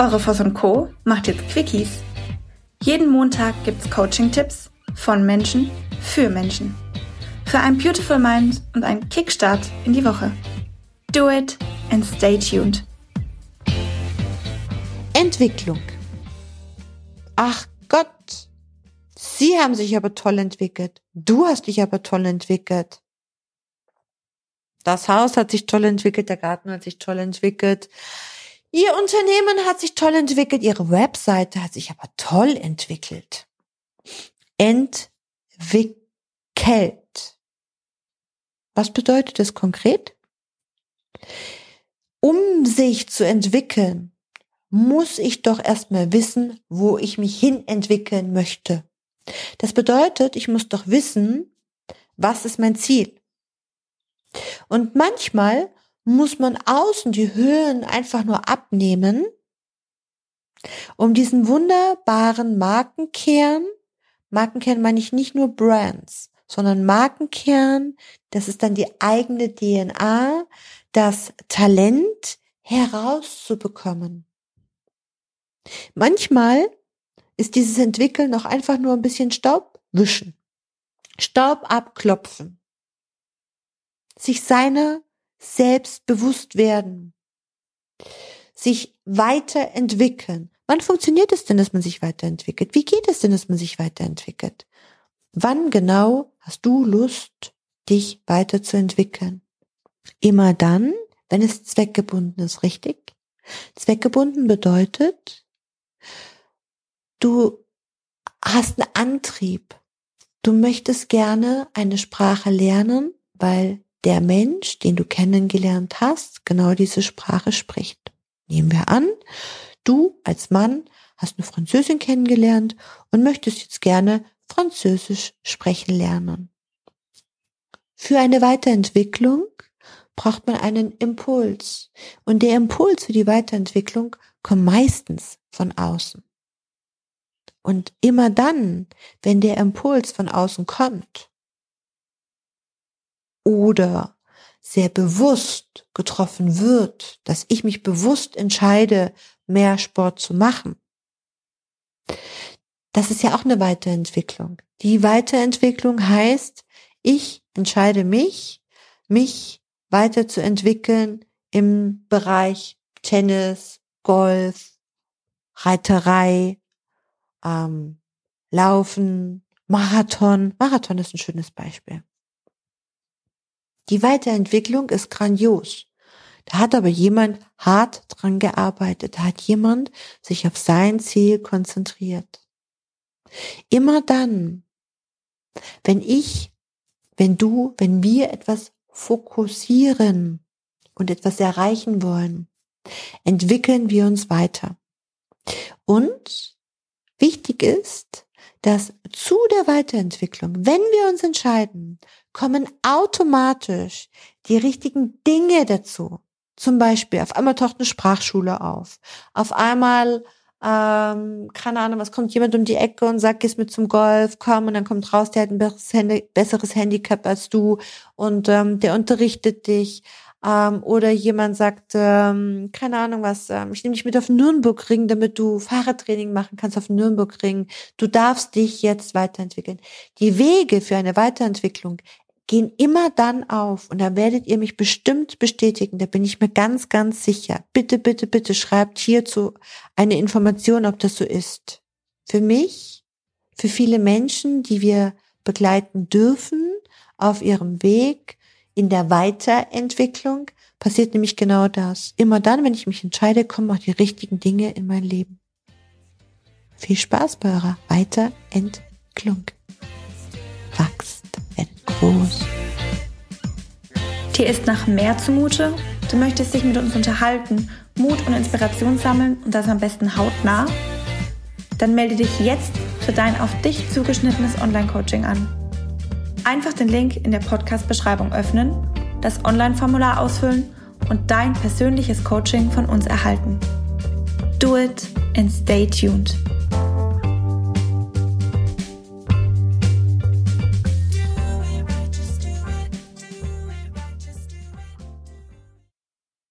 Eure Voss und Co. macht jetzt Quickies. Jeden Montag gibt's Coaching-Tipps von Menschen für Menschen. Für ein Beautiful Mind und einen Kickstart in die Woche. Do it and stay tuned. Entwicklung. Ach Gott, Sie haben sich aber toll entwickelt. Du hast dich aber toll entwickelt. Das Haus hat sich toll entwickelt, der Garten hat sich toll entwickelt, Ihr Unternehmen hat sich toll entwickelt, Ihre Webseite hat sich aber toll entwickelt. Entwickelt. Was bedeutet das konkret? Um sich zu entwickeln, muss ich doch erstmal wissen, wo ich mich hin entwickeln möchte. Das bedeutet, ich muss doch wissen, was ist mein Ziel. Und manchmal muss man außen die Höhen einfach nur abnehmen, um diesen wunderbaren Markenkern, Markenkern meine ich nicht nur Brands, sondern Markenkern, das ist dann die eigene DNA, das Talent herauszubekommen. Manchmal ist dieses Entwickeln noch einfach nur ein bisschen Staub wischen, Staub abklopfen, sich seiner selbst bewusst werden, sich weiterentwickeln. Wann funktioniert es denn, dass man sich weiterentwickelt? Wie geht es denn, dass man sich weiterentwickelt? Wann genau hast du Lust, dich weiterzuentwickeln? Immer dann, wenn es zweckgebunden ist, richtig? Zweckgebunden bedeutet, du hast einen Antrieb. Du möchtest gerne eine Sprache lernen, weil der Mensch, den du kennengelernt hast, genau diese Sprache spricht. Nehmen wir an, du als Mann hast eine Französin kennengelernt und möchtest jetzt gerne Französisch sprechen lernen. Für eine Weiterentwicklung braucht man einen Impuls. Und der Impuls für die Weiterentwicklung kommt meistens von außen. Und immer dann, wenn der Impuls von außen kommt, oder sehr bewusst getroffen wird, dass ich mich bewusst entscheide, mehr Sport zu machen. Das ist ja auch eine Weiterentwicklung. Die Weiterentwicklung heißt, ich entscheide mich, mich weiterzuentwickeln im Bereich Tennis, Golf, Reiterei, ähm, Laufen, Marathon. Marathon ist ein schönes Beispiel. Die Weiterentwicklung ist grandios. Da hat aber jemand hart dran gearbeitet. Da hat jemand sich auf sein Ziel konzentriert. Immer dann, wenn ich, wenn du, wenn wir etwas fokussieren und etwas erreichen wollen, entwickeln wir uns weiter. Und wichtig ist, dass zu der Weiterentwicklung, wenn wir uns entscheiden, kommen automatisch die richtigen Dinge dazu. Zum Beispiel, auf einmal taucht eine Sprachschule auf. Auf einmal, ähm, keine Ahnung, was kommt jemand um die Ecke und sagt, gehst mit zum Golf, komm, und dann kommt raus, der hat ein besseres, Handi besseres Handicap als du und ähm, der unterrichtet dich. Ähm, oder jemand sagt, ähm, keine Ahnung was, ähm, ich nehme dich mit auf Nürnbergring, damit du Fahrradtraining machen kannst auf Nürnbergring. Du darfst dich jetzt weiterentwickeln. Die Wege für eine Weiterentwicklung gehen immer dann auf und da werdet ihr mich bestimmt bestätigen, da bin ich mir ganz, ganz sicher. Bitte, bitte, bitte schreibt hierzu eine Information, ob das so ist. Für mich, für viele Menschen, die wir begleiten dürfen auf ihrem Weg, in der Weiterentwicklung passiert nämlich genau das. Immer dann, wenn ich mich entscheide, kommen auch die richtigen Dinge in mein Leben. Viel Spaß bei eurer Weiterentwicklung. Wachst, werdet groß. Dir ist nach mehr zumute? Du möchtest dich mit uns unterhalten, Mut und Inspiration sammeln und das am besten hautnah? Dann melde dich jetzt für dein auf dich zugeschnittenes Online-Coaching an. Einfach den Link in der Podcast-Beschreibung öffnen, das Online-Formular ausfüllen und dein persönliches Coaching von uns erhalten. Do it and stay tuned.